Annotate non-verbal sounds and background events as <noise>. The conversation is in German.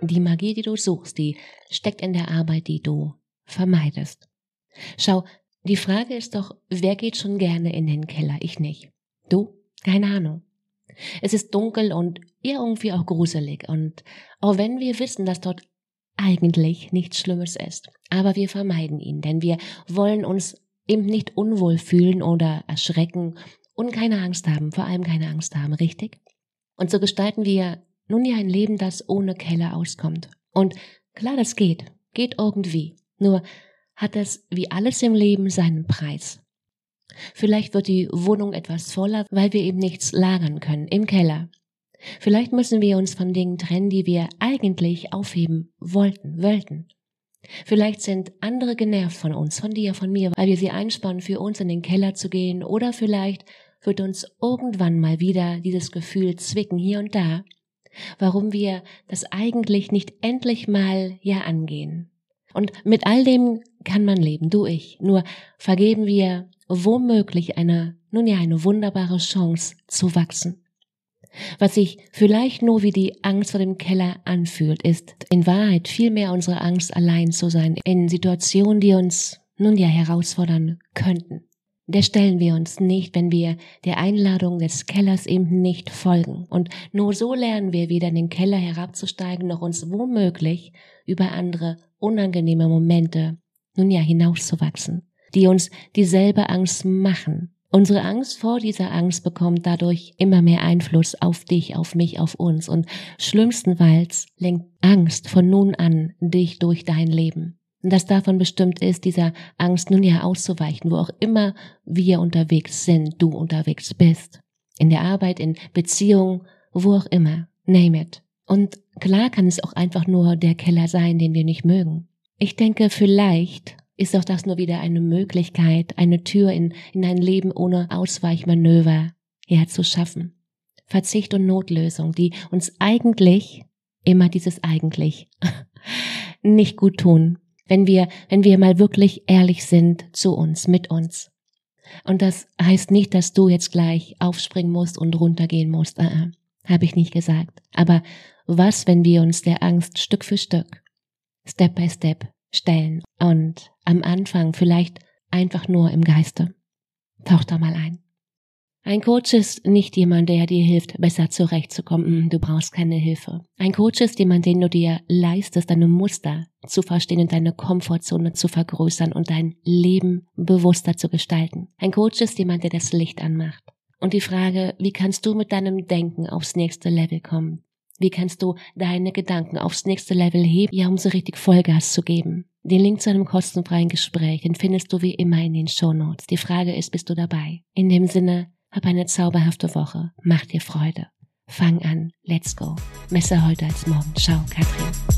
Die Magie, die du suchst, die steckt in der Arbeit, die du vermeidest. Schau, die Frage ist doch, wer geht schon gerne in den Keller? Ich nicht. Du? Keine Ahnung. Es ist dunkel und irgendwie auch gruselig und auch wenn wir wissen, dass dort eigentlich nichts Schlimmes ist, aber wir vermeiden ihn, denn wir wollen uns eben nicht unwohl fühlen oder erschrecken und keine Angst haben, vor allem keine Angst haben, richtig? Und so gestalten wir nun ja ein Leben, das ohne Keller auskommt. Und klar, das geht, geht irgendwie. Nur hat das wie alles im Leben seinen Preis. Vielleicht wird die Wohnung etwas voller, weil wir eben nichts lagern können im Keller. Vielleicht müssen wir uns von Dingen trennen, die wir eigentlich aufheben wollten, wollten. Vielleicht sind andere genervt von uns, von dir, von mir, weil wir sie einspannen, für uns in den Keller zu gehen, oder vielleicht wird uns irgendwann mal wieder dieses Gefühl zwicken hier und da, warum wir das eigentlich nicht endlich mal ja angehen. Und mit all dem kann man leben, du ich. Nur vergeben wir womöglich eine, nun ja, eine wunderbare Chance zu wachsen. Was sich vielleicht nur wie die Angst vor dem Keller anfühlt, ist in Wahrheit vielmehr unsere Angst, allein zu sein, in Situationen, die uns nun ja herausfordern könnten der stellen wir uns nicht, wenn wir der Einladung des Kellers eben nicht folgen. Und nur so lernen wir weder in den Keller herabzusteigen, noch uns womöglich über andere unangenehme Momente nun ja hinauszuwachsen, die uns dieselbe Angst machen. Unsere Angst vor dieser Angst bekommt dadurch immer mehr Einfluss auf dich, auf mich, auf uns und schlimmstenfalls lenkt Angst von nun an dich durch dein Leben das davon bestimmt ist, dieser Angst nun ja auszuweichen, wo auch immer wir unterwegs sind, du unterwegs bist. In der Arbeit, in Beziehung, wo auch immer. Name it. Und klar kann es auch einfach nur der Keller sein, den wir nicht mögen. Ich denke, vielleicht ist auch das nur wieder eine Möglichkeit, eine Tür in, in ein Leben ohne Ausweichmanöver herzuschaffen. Verzicht und Notlösung, die uns eigentlich, immer dieses eigentlich, <laughs> nicht gut tun wenn wir, wenn wir mal wirklich ehrlich sind zu uns, mit uns. Und das heißt nicht, dass du jetzt gleich aufspringen musst und runtergehen musst. Uh -uh, Habe ich nicht gesagt. Aber was, wenn wir uns der Angst Stück für Stück, Step by Step stellen und am Anfang vielleicht einfach nur im Geiste? Tauch da mal ein. Ein Coach ist nicht jemand, der dir hilft, besser zurechtzukommen. Du brauchst keine Hilfe. Ein Coach ist jemand, den du dir leistest, deine Muster zu verstehen und deine Komfortzone zu vergrößern und dein Leben bewusster zu gestalten. Ein Coach ist jemand, der das Licht anmacht. Und die Frage, wie kannst du mit deinem Denken aufs nächste Level kommen? Wie kannst du deine Gedanken aufs nächste Level heben, ja, um so richtig Vollgas zu geben? Den Link zu einem kostenfreien Gespräch, den findest du wie immer in den Show Notes. Die Frage ist, bist du dabei? In dem Sinne, hab eine zauberhafte Woche. Mach dir Freude. Fang an. Let's go. Messer heute als morgen. Ciao, Katrin.